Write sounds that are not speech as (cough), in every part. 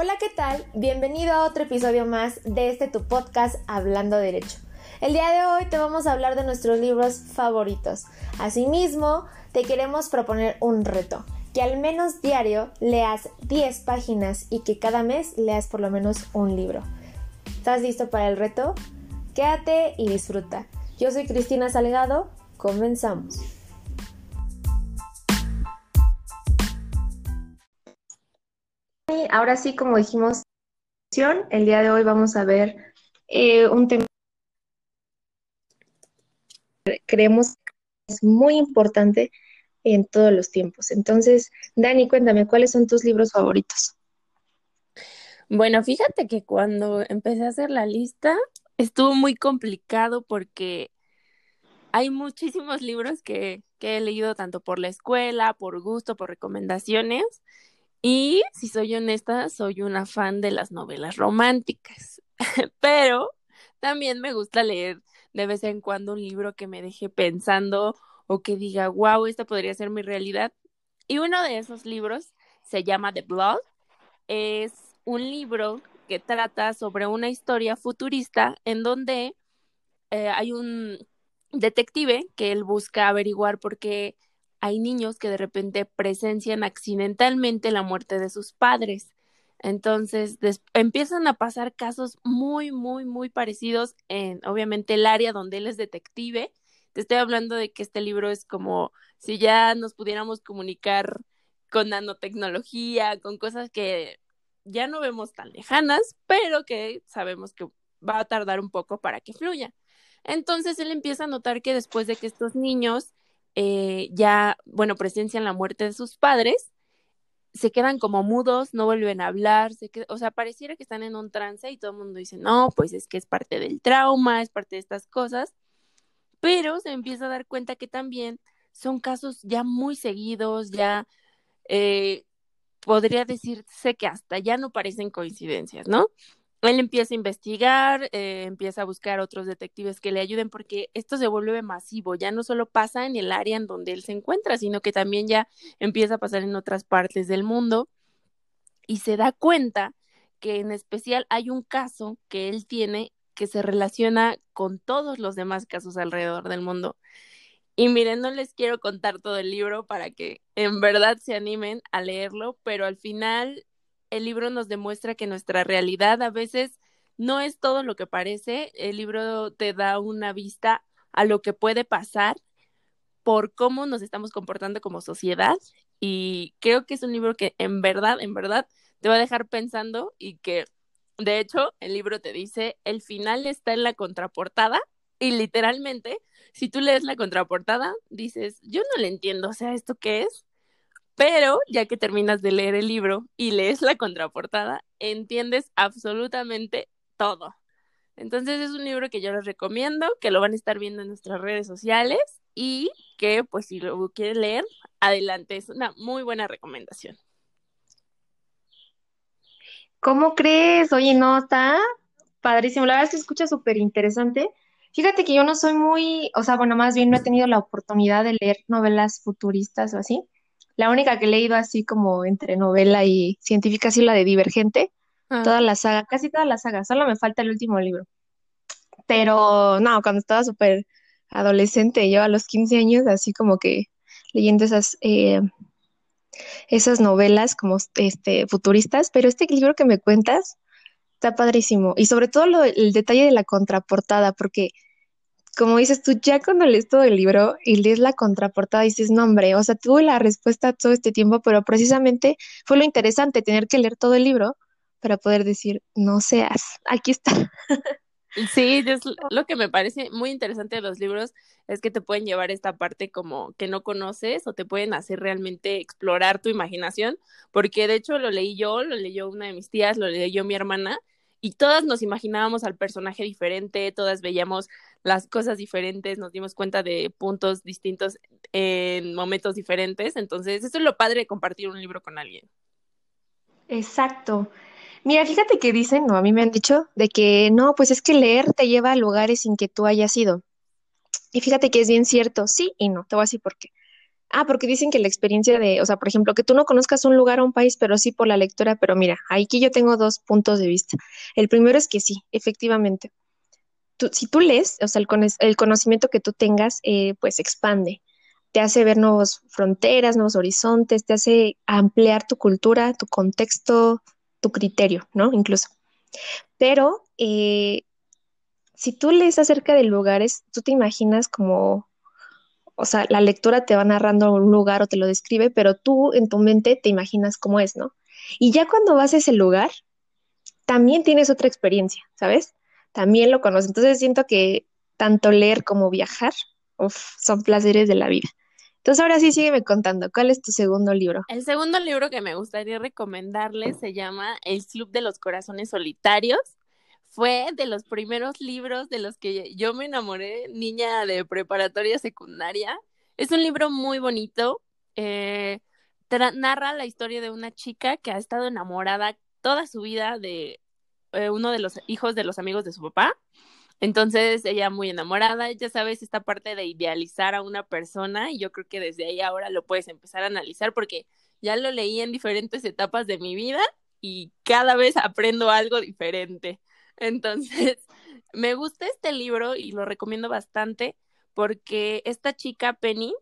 Hola, ¿qué tal? Bienvenido a otro episodio más de este tu podcast Hablando Derecho. El día de hoy te vamos a hablar de nuestros libros favoritos. Asimismo, te queremos proponer un reto, que al menos diario leas 10 páginas y que cada mes leas por lo menos un libro. ¿Estás listo para el reto? Quédate y disfruta. Yo soy Cristina Salgado, comenzamos. Ahora sí, como dijimos, el día de hoy vamos a ver eh, un tema que creemos es muy importante en todos los tiempos. Entonces, Dani, cuéntame, ¿cuáles son tus libros favoritos? Bueno, fíjate que cuando empecé a hacer la lista estuvo muy complicado porque hay muchísimos libros que, que he leído tanto por la escuela, por gusto, por recomendaciones, y si soy honesta, soy una fan de las novelas románticas, (laughs) pero también me gusta leer de vez en cuando un libro que me deje pensando o que diga, wow, esta podría ser mi realidad. Y uno de esos libros se llama The Blood. Es un libro que trata sobre una historia futurista en donde eh, hay un detective que él busca averiguar por qué hay niños que de repente presencian accidentalmente la muerte de sus padres. Entonces empiezan a pasar casos muy, muy, muy parecidos en, obviamente, el área donde él es detective. Te estoy hablando de que este libro es como si ya nos pudiéramos comunicar con nanotecnología, con cosas que ya no vemos tan lejanas, pero que sabemos que va a tardar un poco para que fluya. Entonces él empieza a notar que después de que estos niños eh, ya, bueno, presencian la muerte de sus padres, se quedan como mudos, no vuelven a hablar, o sea, pareciera que están en un trance y todo el mundo dice, no, pues es que es parte del trauma, es parte de estas cosas, pero se empieza a dar cuenta que también son casos ya muy seguidos, ya eh, podría decirse que hasta ya no parecen coincidencias, ¿no? Él empieza a investigar, eh, empieza a buscar otros detectives que le ayuden porque esto se vuelve masivo, ya no solo pasa en el área en donde él se encuentra, sino que también ya empieza a pasar en otras partes del mundo y se da cuenta que en especial hay un caso que él tiene que se relaciona con todos los demás casos alrededor del mundo. Y miren, no les quiero contar todo el libro para que en verdad se animen a leerlo, pero al final el libro nos demuestra que nuestra realidad a veces no es todo lo que parece. El libro te da una vista a lo que puede pasar por cómo nos estamos comportando como sociedad y creo que es un libro que en verdad, en verdad te va a dejar pensando y que de hecho el libro te dice el final está en la contraportada y literalmente si tú lees la contraportada dices yo no le entiendo, o sea, ¿esto qué es? Pero ya que terminas de leer el libro y lees la contraportada, entiendes absolutamente todo. Entonces es un libro que yo les recomiendo, que lo van a estar viendo en nuestras redes sociales y que pues si lo quieren leer, adelante, es una muy buena recomendación. ¿Cómo crees? Oye, no, está padrísimo. La verdad es que escucha súper interesante. Fíjate que yo no soy muy, o sea, bueno, más bien no he tenido la oportunidad de leer novelas futuristas o así. La única que he leído así como entre novela y científica ha sido la de Divergente. Ah. Toda la saga, casi toda la saga. Solo me falta el último libro. Pero no, cuando estaba súper adolescente, yo a los 15 años, así como que leyendo esas, eh, esas novelas como este, futuristas, pero este libro que me cuentas está padrísimo. Y sobre todo lo, el detalle de la contraportada, porque como dices tú, ya cuando lees todo el libro y lees la contraportada, dices, no, hombre, o sea, tuve la respuesta todo este tiempo, pero precisamente fue lo interesante, tener que leer todo el libro para poder decir, no seas, aquí está. Sí, es lo que me parece muy interesante de los libros es que te pueden llevar esta parte como que no conoces o te pueden hacer realmente explorar tu imaginación, porque de hecho lo leí yo, lo leyó una de mis tías, lo leyó mi hermana y todas nos imaginábamos al personaje diferente, todas veíamos las cosas diferentes, nos dimos cuenta de puntos distintos en momentos diferentes, entonces eso es lo padre de compartir un libro con alguien. Exacto. Mira, fíjate que dicen, no, a mí me han dicho, de que no, pues es que leer te lleva a lugares sin que tú hayas ido. Y fíjate que es bien cierto, sí y no, te voy a decir por qué. Ah, porque dicen que la experiencia de, o sea, por ejemplo, que tú no conozcas un lugar o un país, pero sí por la lectura, pero mira, aquí yo tengo dos puntos de vista. El primero es que sí, efectivamente. Si tú lees, o sea, el, el conocimiento que tú tengas, eh, pues expande, te hace ver nuevas fronteras, nuevos horizontes, te hace ampliar tu cultura, tu contexto, tu criterio, ¿no? Incluso. Pero eh, si tú lees acerca de lugares, tú te imaginas como o sea, la lectura te va narrando un lugar o te lo describe, pero tú en tu mente te imaginas cómo es, ¿no? Y ya cuando vas a ese lugar, también tienes otra experiencia, ¿sabes? También lo conoces. Entonces siento que tanto leer como viajar son placeres de la vida. Entonces ahora sí sígueme contando, ¿cuál es tu segundo libro? El segundo libro que me gustaría recomendarles se llama El Club de los Corazones Solitarios fue de los primeros libros de los que yo me enamoré, niña de preparatoria secundaria. Es un libro muy bonito. Eh, narra la historia de una chica que ha estado enamorada toda su vida de eh, uno de los hijos de los amigos de su papá. Entonces ella muy enamorada, ya sabes, esta parte de idealizar a una persona y yo creo que desde ahí ahora lo puedes empezar a analizar porque ya lo leí en diferentes etapas de mi vida y cada vez aprendo algo diferente. Entonces, (laughs) me gusta este libro y lo recomiendo bastante porque esta chica Penny,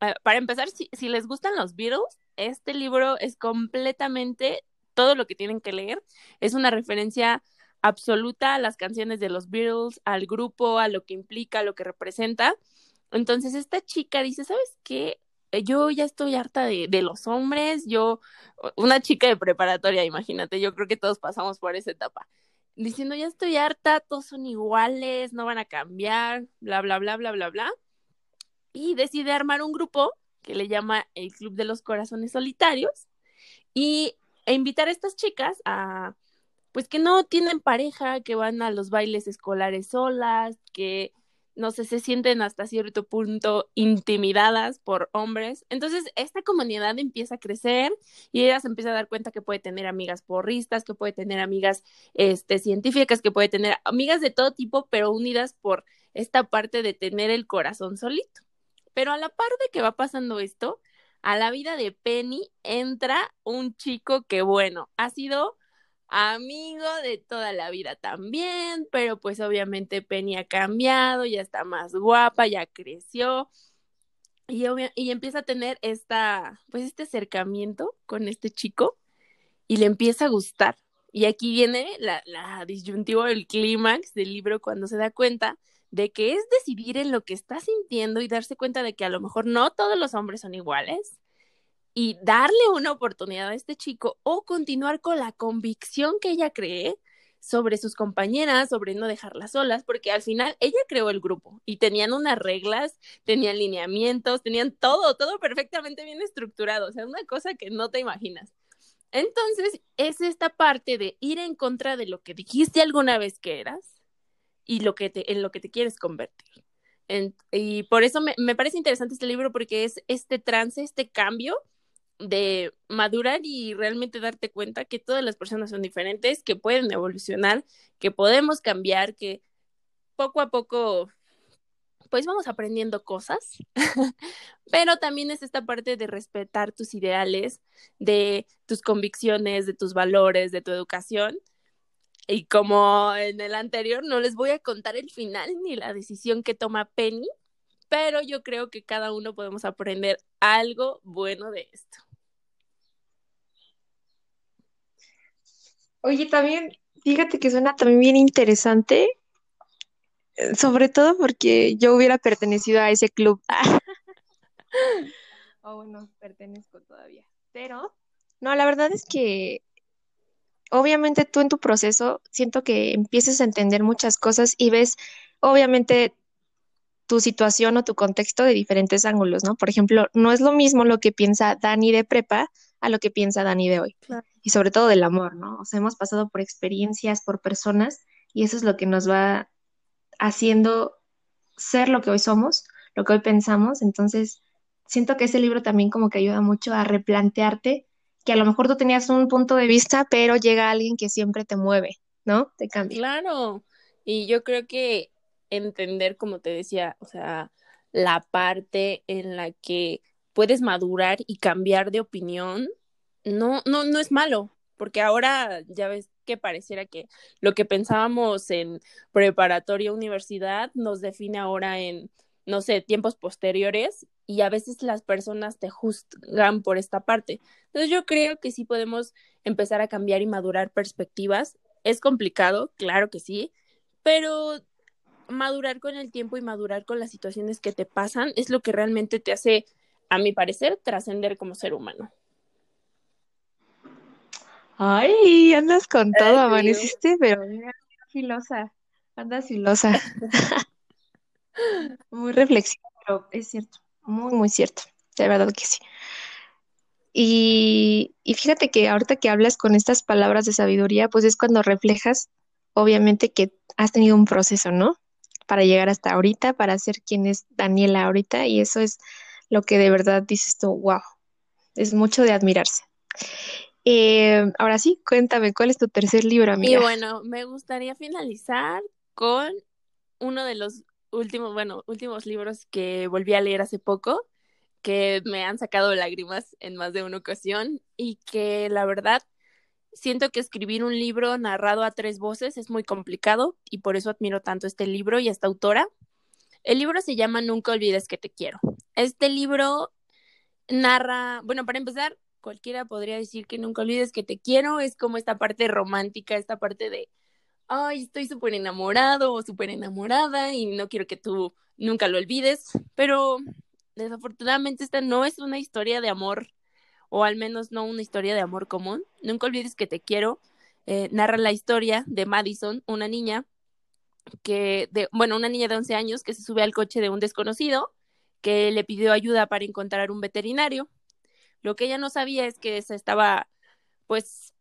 eh, para empezar, si, les gustan los Beatles, este libro es completamente todo lo que tienen que leer. Es una referencia absoluta a las canciones de los Beatles, al grupo, a lo que implica, a lo que representa. Entonces, esta chica dice, ¿sabes qué? Yo ya estoy harta de, de los hombres, yo, una chica de preparatoria, imagínate, yo creo que todos pasamos por esa etapa diciendo ya estoy harta, todos son iguales, no van a cambiar, bla, bla, bla, bla, bla, bla. Y decide armar un grupo que le llama el Club de los Corazones Solitarios y e invitar a estas chicas a, pues que no tienen pareja, que van a los bailes escolares solas, que no sé, se sienten hasta cierto punto intimidadas por hombres. Entonces, esta comunidad empieza a crecer y ella se empieza a dar cuenta que puede tener amigas porristas, que puede tener amigas este, científicas, que puede tener amigas de todo tipo, pero unidas por esta parte de tener el corazón solito. Pero a la par de que va pasando esto, a la vida de Penny entra un chico que, bueno, ha sido amigo de toda la vida también, pero pues obviamente Penny ha cambiado, ya está más guapa, ya creció y, y empieza a tener esta, pues este acercamiento con este chico y le empieza a gustar. Y aquí viene la, la disyuntiva, el clímax del libro cuando se da cuenta de que es decidir en lo que está sintiendo y darse cuenta de que a lo mejor no todos los hombres son iguales, y darle una oportunidad a este chico o continuar con la convicción que ella cree sobre sus compañeras, sobre no dejarlas solas, porque al final ella creó el grupo y tenían unas reglas, tenían lineamientos, tenían todo, todo perfectamente bien estructurado, o sea, una cosa que no te imaginas. Entonces, es esta parte de ir en contra de lo que dijiste alguna vez que eras y lo que te, en lo que te quieres convertir. y por eso me, me parece interesante este libro porque es este trance, este cambio de madurar y realmente darte cuenta que todas las personas son diferentes, que pueden evolucionar, que podemos cambiar, que poco a poco pues vamos aprendiendo cosas, (laughs) pero también es esta parte de respetar tus ideales, de tus convicciones, de tus valores, de tu educación. Y como en el anterior, no les voy a contar el final ni la decisión que toma Penny, pero yo creo que cada uno podemos aprender algo bueno de esto. Oye, también, fíjate que suena también bien interesante, eh, sobre todo porque yo hubiera pertenecido a ese club. (laughs) O bueno, pertenezco todavía. Pero, no, la verdad es que obviamente tú en tu proceso siento que empiezas a entender muchas cosas y ves, obviamente, tu situación o tu contexto de diferentes ángulos, ¿no? Por ejemplo, no es lo mismo lo que piensa Dani de prepa a lo que piensa Dani de hoy. Y sobre todo del amor, ¿no? O sea, hemos pasado por experiencias, por personas, y eso es lo que nos va haciendo ser lo que hoy somos, lo que hoy pensamos. Entonces, siento que ese libro también como que ayuda mucho a replantearte que a lo mejor tú tenías un punto de vista, pero llega alguien que siempre te mueve, ¿no? Te cambia. Claro. Y yo creo que entender, como te decía, o sea, la parte en la que puedes madurar y cambiar de opinión, no, no, no es malo, porque ahora ya ves que pareciera que lo que pensábamos en preparatoria universidad nos define ahora en, no sé, tiempos posteriores y a veces las personas te juzgan por esta parte. Entonces yo creo que sí podemos empezar a cambiar y madurar perspectivas. Es complicado, claro que sí, pero madurar con el tiempo y madurar con las situaciones que te pasan es lo que realmente te hace, a mi parecer, trascender como ser humano. Ay, andas con todo, amaneciste, pero filosa, andas filosa. (laughs) muy reflexiva, pero es cierto, muy, muy cierto, de verdad que sí. Y, y fíjate que ahorita que hablas con estas palabras de sabiduría, pues es cuando reflejas, obviamente, que has tenido un proceso, ¿no? Para llegar hasta ahorita, para ser quien es Daniela ahorita, y eso es lo que de verdad dices tú, wow, es mucho de admirarse. Eh, ahora sí, cuéntame, ¿cuál es tu tercer libro, amiga? Y bueno, me gustaría finalizar con uno de los últimos, bueno, últimos libros que volví a leer hace poco, que me han sacado lágrimas en más de una ocasión y que la verdad siento que escribir un libro narrado a tres voces es muy complicado y por eso admiro tanto este libro y esta autora. El libro se llama Nunca olvides que te quiero. Este libro narra, bueno, para empezar, cualquiera podría decir que nunca olvides que te quiero, es como esta parte romántica, esta parte de, ay, estoy súper enamorado o súper enamorada y no quiero que tú nunca lo olvides, pero desafortunadamente esta no es una historia de amor, o al menos no una historia de amor común. Nunca olvides que te quiero. Eh, narra la historia de Madison, una niña que, de, bueno, una niña de 11 años que se sube al coche de un desconocido que le pidió ayuda para encontrar un veterinario lo que ella no sabía es que se estaba, pues,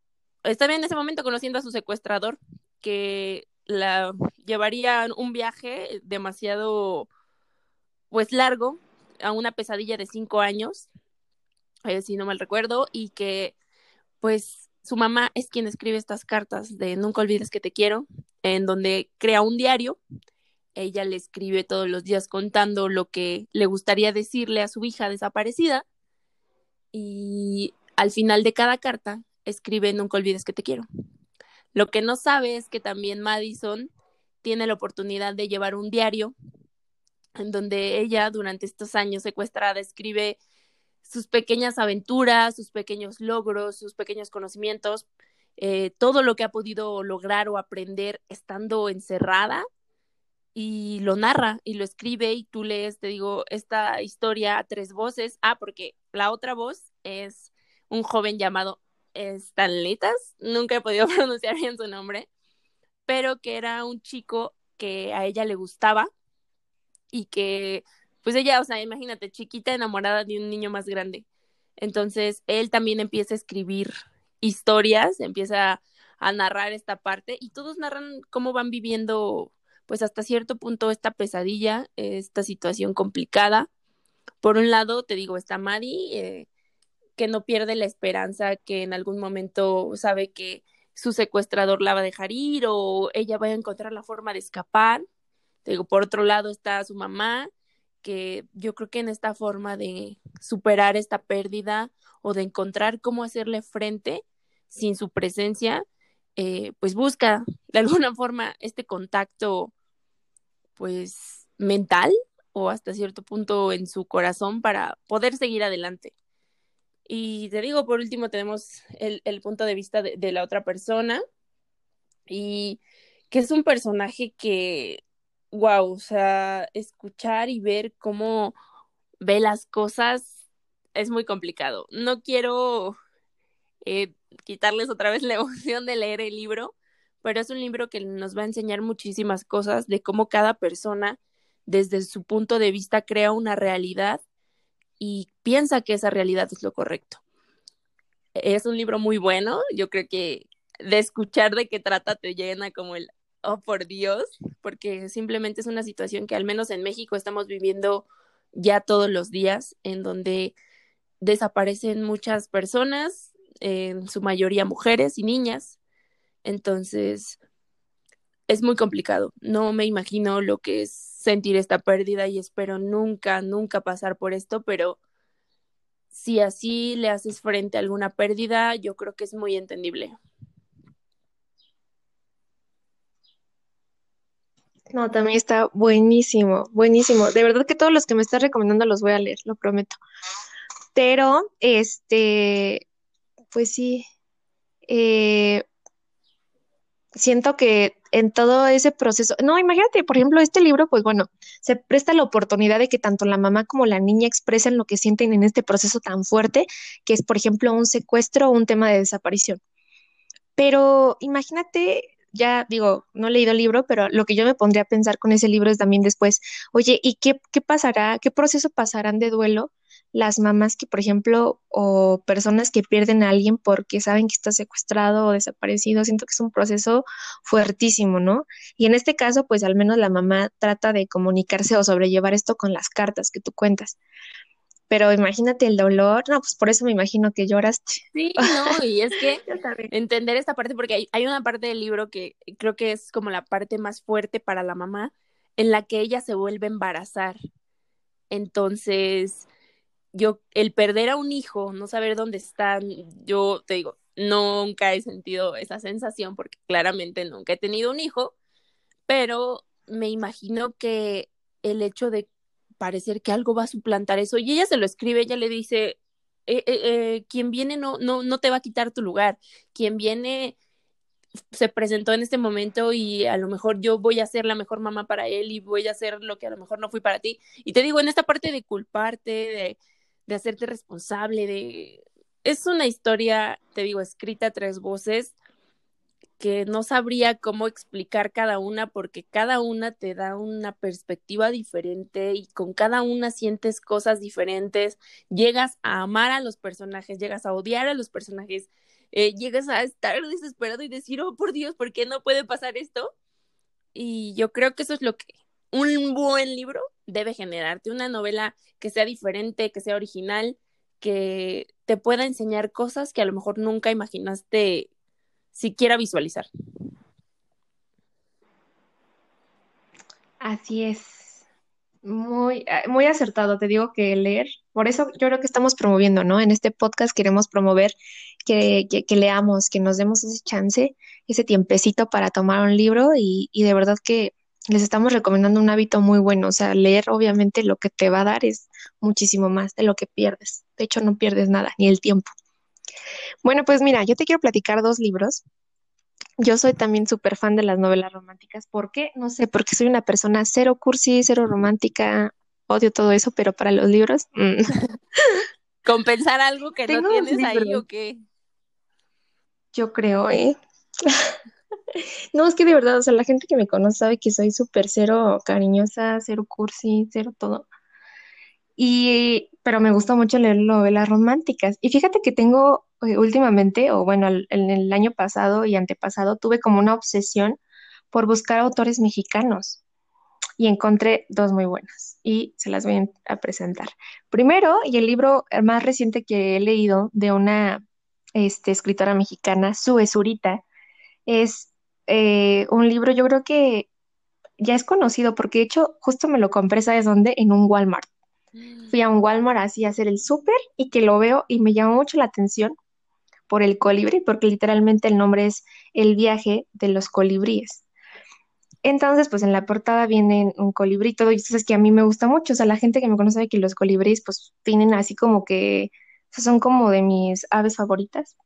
estaba en ese momento conociendo a su secuestrador, que la llevaría un viaje demasiado, pues, largo, a una pesadilla de cinco años, eh, si no mal recuerdo, y que, pues, su mamá es quien escribe estas cartas de Nunca olvides que te quiero, en donde crea un diario. Ella le escribe todos los días contando lo que le gustaría decirle a su hija desaparecida y al final de cada carta escribe nunca olvides que te quiero. Lo que no sabe es que también Madison tiene la oportunidad de llevar un diario en donde ella durante estos años secuestrada escribe sus pequeñas aventuras, sus pequeños logros, sus pequeños conocimientos, eh, todo lo que ha podido lograr o aprender estando encerrada y lo narra y lo escribe y tú lees, te digo, esta historia a tres voces. Ah, porque la otra voz es un joven llamado Stanlitas, nunca he podido (laughs) pronunciar bien su nombre, pero que era un chico que a ella le gustaba y que, pues ella, o sea, imagínate, chiquita enamorada de un niño más grande. Entonces, él también empieza a escribir historias, empieza a narrar esta parte y todos narran cómo van viviendo pues hasta cierto punto esta pesadilla, esta situación complicada. Por un lado, te digo, está Maddie, eh, que no pierde la esperanza, que en algún momento sabe que su secuestrador la va a dejar ir o ella va a encontrar la forma de escapar. Te digo, por otro lado está su mamá, que yo creo que en esta forma de superar esta pérdida o de encontrar cómo hacerle frente sin su presencia, eh, pues busca de alguna forma este contacto pues mental o hasta cierto punto en su corazón para poder seguir adelante. Y te digo, por último, tenemos el, punto de vista de, la otra persona y que es un personaje que, wow, o sea, escuchar y ver cómo ve las cosas es muy complicado. No quiero eh, quitarles otra vez la (laughs) emoción de leer el libro, pero es un libro que nos va a enseñar muchísimas cosas de cómo cada persona desde su punto de vista crea una realidad y piensa que esa realidad es lo correcto. Es un libro muy bueno, yo creo que de escuchar de qué trata te llena como el, oh por Dios, porque simplemente es una situación que al menos en México estamos viviendo ya todos los días, en donde desaparecen muchas personas, en su mayoría mujeres y niñas, entonces, es muy complicado. No me imagino lo que es sentir esta pérdida y espero nunca, nunca pasar por esto, pero si así le haces frente a alguna pérdida, yo creo que es muy entendible. No, también está buenísimo, buenísimo. De verdad que todos los que me estás recomendando los voy a leer, lo prometo. Pero, este, pues sí, eh, siento que en todo ese proceso, no, imagínate, por ejemplo, este libro, pues bueno, se presta la oportunidad de que tanto la mamá como la niña expresen lo que sienten en este proceso tan fuerte, que es, por ejemplo, un secuestro o un tema de desaparición. Pero imagínate, ya digo, no he leído el libro, pero lo que yo me pondría a pensar con ese libro es también después, oye, ¿y qué, qué pasará? ¿Qué proceso pasarán de duelo las mamás que, por ejemplo, o personas que pierden a alguien porque saben que está secuestrado o desaparecido, siento que es un proceso fuertísimo, ¿no? Y en este caso, pues al menos la mamá trata de comunicarse o sobrellevar esto con las cartas que tú cuentas. Pero imagínate el dolor, no, pues por eso me imagino que lloraste. Sí, (laughs) no, y es que entender esta parte, porque hay, hay una parte del libro que creo que es como la parte más fuerte para la mamá, en la que ella se vuelve a embarazar. Entonces, yo, el perder a un hijo, no saber dónde están, yo te digo, nunca he sentido esa sensación porque claramente nunca he tenido un hijo, pero me imagino que el hecho de parecer que algo va a suplantar eso, y ella se lo escribe, ella le dice, eh, eh, eh, quien viene no, no, no te va a quitar tu lugar, quien viene se presentó en este momento y a lo mejor yo voy a ser la mejor mamá para él y voy a hacer lo que a lo mejor no fui para ti. Y te digo, en esta parte de culparte, de, de hacerte responsable, de... Es una historia, te digo, escrita a tres voces que no sabría cómo explicar cada una porque cada una te da una perspectiva diferente y con cada una sientes cosas diferentes, llegas a amar a los personajes, llegas a odiar a los personajes, eh, llegas a estar desesperado y decir, oh por Dios, ¿por qué no puede pasar esto? Y yo creo que eso es lo que un buen libro debe generarte, una novela que sea diferente, que sea original, que te pueda enseñar cosas que a lo mejor nunca imaginaste siquiera visualizar. Así es. Muy, eh, muy acertado, te digo que leer, por eso yo creo que estamos promoviendo, ¿no? En este podcast queremos promover que, leamos, que nos demos ese chance, ese tiempecito para tomar un libro y de verdad que les estamos recomendando un hábito muy bueno. O sea, leer obviamente lo que te va a dar es muchísimo más de lo que pierdes. De hecho, no pierdes nada, ni el tiempo. Bueno, pues mira, yo te quiero platicar dos libros. Yo soy también súper fan de las novelas románticas. ¿Por qué? No sé, porque soy una persona cero cursi, cero romántica, odio todo eso, pero para los libros... Mm. (laughs) ¿Compensar algo que no tienes ahí o qué? Yo creo, ¿eh? (laughs) (laughs) No, es que de verdad, o sea, la gente que me conoce sabe que soy súper cero cariñosa, cero cursi, cero todo. Y, pero me gusta mucho leer novelas románticas. Y fíjate que tengo eh, últimamente, o bueno, en el año pasado y antepasado, tuve como una obsesión por buscar autores mexicanos. Y encontré dos muy buenas y se las voy a presentar. Primero, y el libro más reciente que he leído de una este, escritora mexicana, Sue Zurita, es eh, un libro, yo creo que ya es conocido, porque de hecho justo me lo compré, ¿sabes dónde? En un Walmart. Fui a un Walmart así a hacer el súper y que lo veo y me llama mucho la atención por el colibrí, porque literalmente el nombre es El viaje de los colibríes. Entonces, pues en la portada viene un colibrí, todo, y eso es que a mí me gusta mucho, o sea, la gente que me conoce sabe que los colibríes, pues tienen así como que, son como de mis aves favoritas.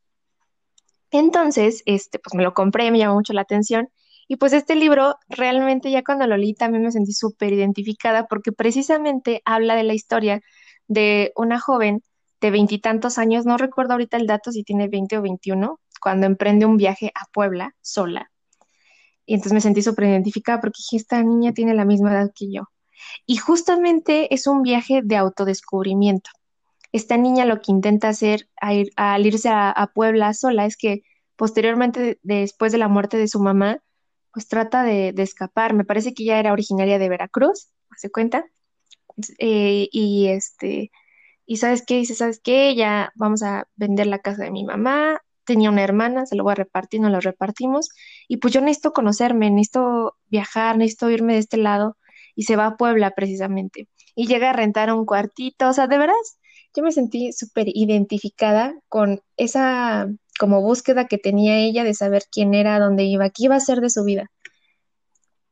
Entonces, este, pues me lo compré, me llamó mucho la atención. Y pues este libro, realmente ya cuando lo leí también me sentí súper identificada porque precisamente habla de la historia de una joven de veintitantos años, no recuerdo ahorita el dato si tiene 20 o 21, cuando emprende un viaje a Puebla sola. Y entonces me sentí súper identificada porque dije, esta niña tiene la misma edad que yo. Y justamente es un viaje de autodescubrimiento esta niña lo que intenta hacer al irse a, Puebla sola es que posteriormente, después de la muerte de su mamá, pues trata de, escapar. Me parece que ella era originaria de Veracruz, ¿se cuenta? Eh, y este, y sabes qué, dice, ¿sabes qué? Ya vamos a vender la casa de mi mamá, tenía una hermana, se lo voy a repartir, nos lo repartimos, y pues yo necesito conocerme, necesito viajar, necesito irme de este lado, y se va a Puebla precisamente, y llega a rentar un cuartito, o sea, de verdad yo me sentí súper identificada con esa como búsqueda que tenía ella de saber quién era, dónde iba, qué iba a hacer de su vida.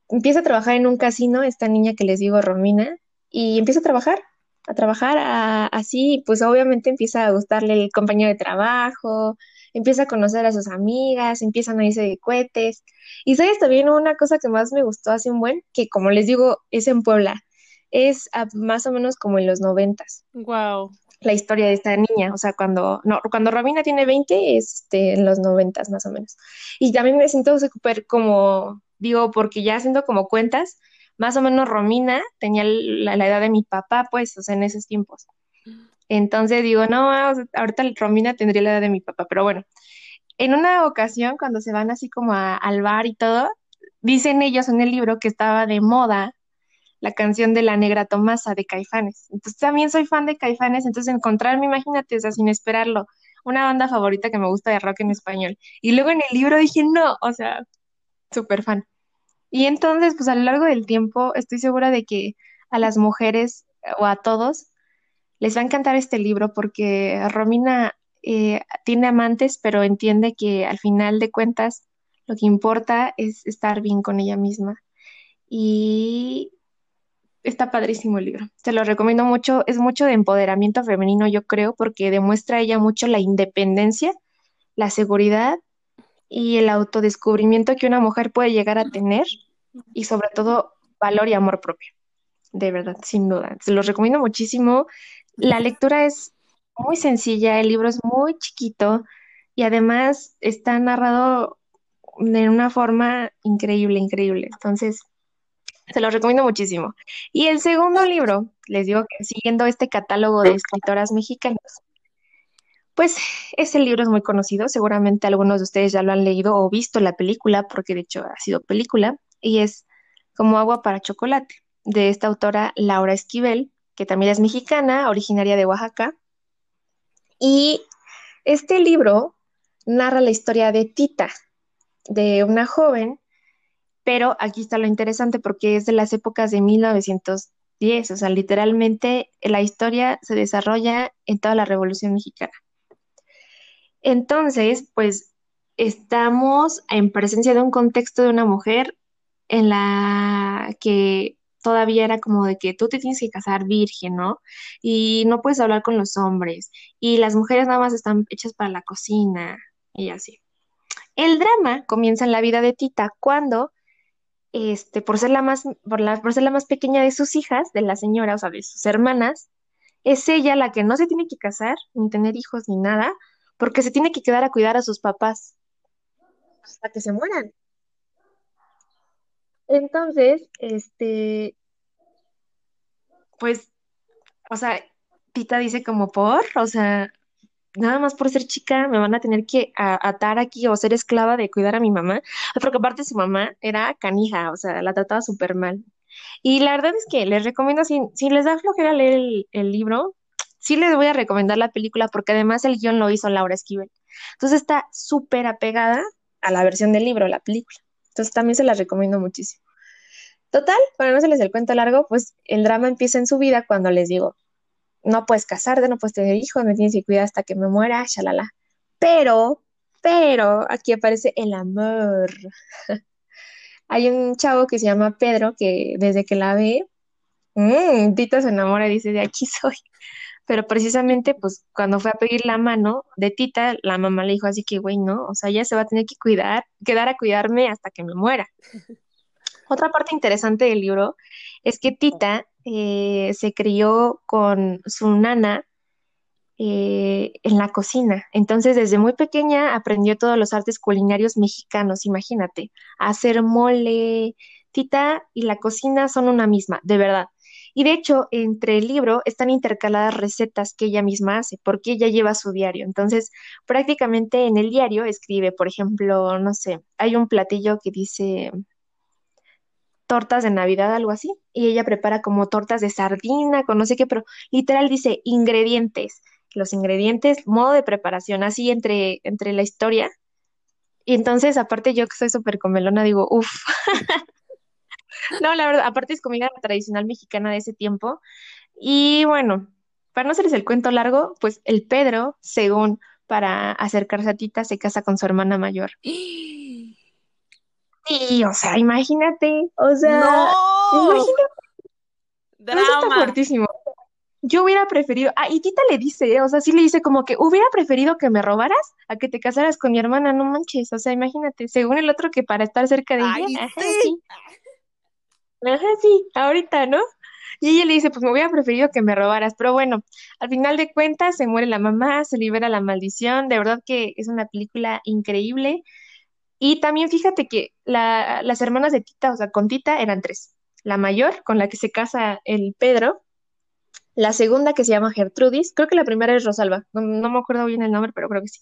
Empieza a trabajar en un casino, esta niña que les digo, Romina, y empieza a trabajar, a trabajar así, pues obviamente empieza a gustarle el compañero de trabajo, empieza a conocer a sus amigas, empiezan a irse de cohetes. Y sabes también una cosa que más me gustó hace un buen, que como les digo, es en Puebla, es más o menos como en los noventas. Wow la historia de esta niña, o sea, cuando, no, cuando Romina tiene 20 es este, en los 90 más o menos. Y también me siento súper como, digo, porque ya haciendo como cuentas, más o menos Romina tenía la, edad de mi papá, pues, o sea, en esos tiempos. Entonces digo, no, ahorita Romina tendría la edad de mi papá, pero bueno, en una ocasión cuando se van así como al bar y todo, dicen ellos en el libro que estaba de moda la canción de La Negra Tomasa de Caifanes. Entonces también soy fan de Caifanes, entonces encontrarme, imagínate, o sea, sin esperarlo, una banda favorita que me gusta de rock en español. Y luego en el libro dije, no, o sea, súper fan. Y entonces, pues a lo largo del tiempo, estoy segura de que a las mujeres o a todos les va a encantar este libro porque Romina eh, tiene amantes, pero entiende que al final de cuentas lo que importa es estar bien con ella misma. Y está padrísimo el libro. Se lo recomiendo mucho. Es mucho de empoderamiento femenino, yo creo, porque demuestra ella mucho la independencia, la seguridad y el autodescubrimiento que una mujer puede llegar a tener y sobre todo valor y amor propio. De verdad, sin duda. Se los recomiendo muchísimo. La lectura es muy sencilla, el libro es muy chiquito y además está narrado de una forma increíble, increíble. Entonces, se los recomiendo muchísimo. Y el segundo libro, les digo que siguiendo este catálogo de escritoras mexicanas, pues ese libro es muy conocido, seguramente algunos de ustedes ya lo han leído o visto la película, porque de hecho ha sido película, y es Como agua para chocolate, de esta autora Laura Esquivel, que también es mexicana, originaria de Oaxaca. Y este libro narra la historia de Tita, de una joven pero aquí está lo interesante porque es de las épocas de 1910, o sea, literalmente la historia se desarrolla en toda la Revolución Mexicana. Entonces, pues estamos en presencia de un contexto de una mujer en la que todavía era como de que tú te tienes que casar virgen, ¿no? Y no puedes hablar con los hombres. Y las mujeres nada más están hechas para la cocina y así. El drama comienza en la vida de Tita cuando este, por ser la más, por, la, por ser la más pequeña de sus hijas, de la señora, o sea, de sus hermanas, es ella la que no se tiene que casar, ni tener hijos, ni nada, porque se tiene que quedar a cuidar a sus papás hasta que se mueran. Entonces, este, pues, o sea, Tita dice como por, o sea, nada más por ser chica me van a tener que atar aquí o ser esclava de cuidar a mi mamá, porque aparte su mamá era canija, o sea, la trataba súper mal. Y la verdad es que les recomiendo, si, si les da flojera leer el, libro, sí les voy a recomendar la película, porque además el guion lo hizo Laura Esquivel. Entonces está súper apegada a la versión del libro, la película. Entonces también se la recomiendo muchísimo. Total, para no se les el cuento largo, pues el drama empieza en su vida cuando les digo, no puedes casarte, no puedes tener hijos, me tienes que cuidar hasta que me muera, shalala. Pero, pero, aquí aparece el amor. (laughs) Hay un chavo que se llama Pedro que desde que la ve, mmm, Tita se enamora y dice, de aquí soy. (laughs) Pero precisamente, pues, cuando fue a pedir la mano de Tita, la mamá le dijo así que, güey, no, o sea, ella se va a tener que cuidar, quedar a cuidarme hasta que me muera. (laughs) Otra parte interesante del libro es que Tita eh, se crió con su nana eh, en la cocina. Entonces, desde muy pequeña aprendió todos los artes culinarios mexicanos, imagínate, hacer mole. Tita y la cocina son una misma, de verdad. Y de hecho, entre el libro están intercaladas recetas que ella misma hace, porque ella lleva su diario. Entonces, prácticamente en el diario escribe, por ejemplo, no sé, hay un platillo que dice tortas de Navidad, algo así, y ella prepara como tortas de sardina, con no sé qué, pero literal dice ingredientes, los ingredientes, modo de preparación, así entre, entre la historia. Y entonces, aparte yo que soy súper comelona, digo, uff. (laughs) no, la verdad, aparte es comida tradicional mexicana de ese tiempo. Y bueno, para no hacerles el cuento largo, pues el Pedro, según para acercarse a Tita, se casa con su hermana mayor. Sí, o sea, imagínate, o sea, ¡No! imagínate, eso está Drama. fuertísimo. Yo hubiera preferido, ah, y Tita le dice, ¿eh? o sea, sí le dice como que hubiera preferido que me robaras a que te casaras con mi hermana, no manches, o sea, imagínate, según el otro que para estar cerca de ella, Ay, ajá, sí. sí, ajá, sí, ahorita, ¿no? Y ella le dice, pues me hubiera preferido que me robaras, pero bueno, al final de cuentas se muere la mamá, se libera la maldición, de verdad que es una película increíble. Y también fíjate que la- las hermanas de Tita, o sea, con Tita eran tres. La mayor, con la que se casa el Pedro, la segunda que se llama Gertrudis, creo que la primera es Rosalba, no, no me acuerdo bien el nombre, pero creo que sí.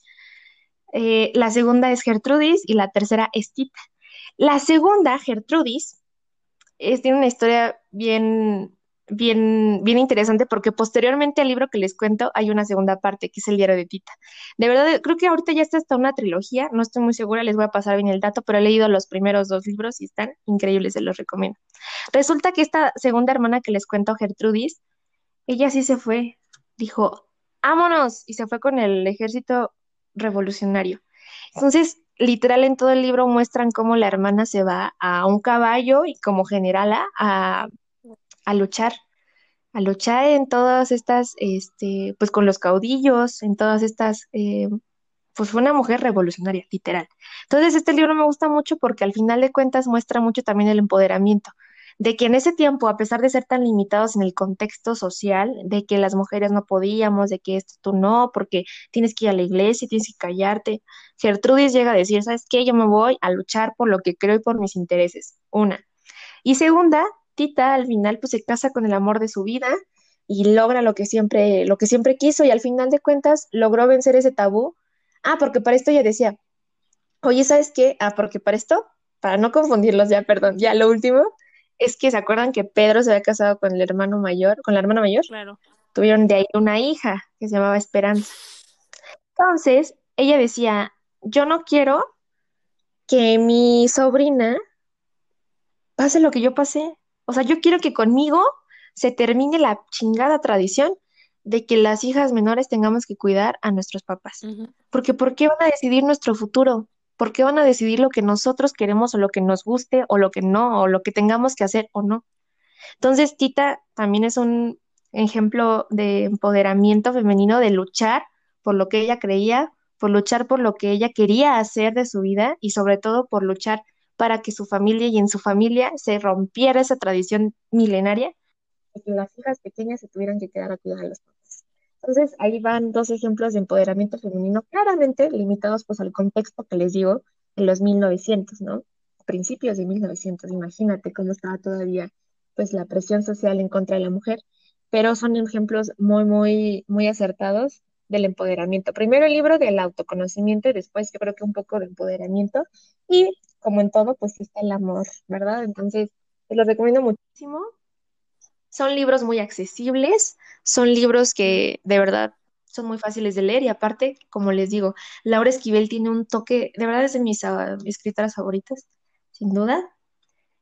Eh, la segunda es Gertrudis y la tercera es Tita. La segunda, Gertrudis, es, tiene una historia bien, bien, bien interesante porque posteriormente al libro que les cuento hay una segunda parte que es el diario de Tita. De verdad, creo que ahorita ya está hasta una trilogía, no estoy muy segura, les voy a pasar bien el dato, pero he leído los primeros dos libros y están increíbles, se los recomiendo. Resulta que esta segunda hermana que les cuento, Gertrudis, ella sí se fue, dijo, vámonos, y se fue con el ejército revolucionario. Entonces, literal en todo el libro muestran cómo la hermana se va a un caballo y como generala a, a luchar, a luchar en todas estas, este, pues con los caudillos, en todas estas, eh, pues fue una mujer revolucionaria, literal. Entonces, este libro me gusta mucho porque al final de cuentas muestra mucho también el empoderamiento, de que en ese tiempo, a pesar de ser tan limitados en el contexto social, de que las mujeres no podíamos, de que esto tú no, porque tienes que ir a la iglesia, tienes que callarte, Gertrudis llega a decir, ¿sabes qué? Yo me voy a luchar por lo que creo y por mis intereses. Una. Y segunda, Al final pues se casa con el amor de su vida y logra lo que siempre, lo que siempre quiso y al final de cuentas logró vencer ese tabú. Ah, porque para esto ella decía, oye, ¿sabes qué? Ah, porque para esto, para no confundirlos ya, perdón, ya lo último, es que se acuerdan que Pedro se había casado con el hermano mayor, con la hermana mayor, Claro. tuvieron de ahí una hija que se llamaba Esperanza. Entonces, ella decía, yo no quiero que mi sobrina pase lo que yo pasé. O sea, yo quiero que conmigo se termine la chingada tradición de que las hijas menores tengamos que cuidar a nuestros papás. Porque ¿por qué van a decidir nuestro futuro? ¿Por qué van a decidir lo que nosotros queremos o lo que nos guste o lo que no, o lo que tengamos que hacer o no? Entonces, Tita también es un ejemplo de empoderamiento femenino, de luchar por lo que ella creía, por luchar por lo que ella quería hacer de su vida y sobre todo por luchar para que su familia y en su familia se rompiera esa tradición milenaria de que las hijas pequeñas se tuvieran que quedar a cuidar a los papás. Entonces, ahí van dos ejemplos de empoderamiento femenino, claramente limitados pues al contexto que les digo en los 1900, ¿no? Principios de 1900, imagínate cómo estaba todavía pues la presión social en contra de la mujer, pero son ejemplos muy, muy, muy acertados del empoderamiento. Primero el libro del autoconocimiento y después yo creo que un poco de empoderamiento y como en todo pues está el amor, ¿verdad? Entonces, te los recomiendo muchísimo. Son libros muy accesibles, son libros que de verdad son muy fáciles de leer y aparte, como les digo, Laura Esquivel tiene un toque, de verdad es de mis ah, escritoras favoritas, sin duda.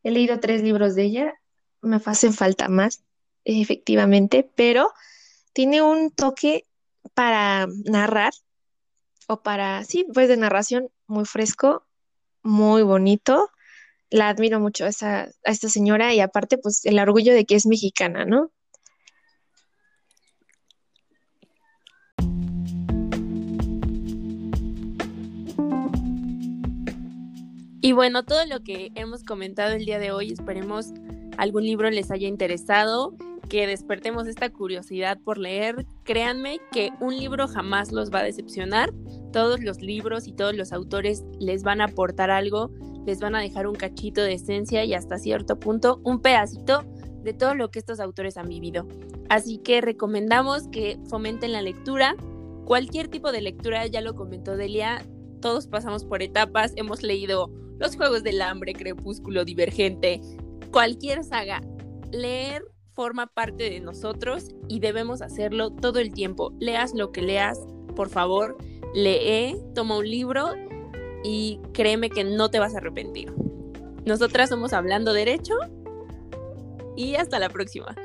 He leído tres libros de ella, me hacen falta más, efectivamente, pero tiene un toque para narrar o para, sí, pues de narración muy fresco, muy bonito. La admiro mucho a esa, a esta señora y aparte, pues el orgullo de que es mexicana, ¿no? Y bueno, todo lo que hemos comentado el día de hoy, esperemos algún libro les haya interesado, que despertemos esta curiosidad por leer. Créanme que un libro jamás los va a decepcionar. Todos los libros y todos los autores les van a aportar algo, les van a dejar un cachito de esencia y hasta cierto punto un pedacito de todo lo que estos autores han vivido. Así que recomendamos que fomenten la lectura. Cualquier tipo de lectura, ya lo comentó Delia, todos pasamos por etapas, hemos leído Los Juegos del Hambre, Crepúsculo, Divergente, cualquier saga. Leer forma parte de nosotros y debemos hacerlo todo el tiempo. Leas lo que leas, por favor, lee, toma un libro y créeme que no te vas a arrepentir. Nosotras somos Hablando Derecho y hasta la próxima.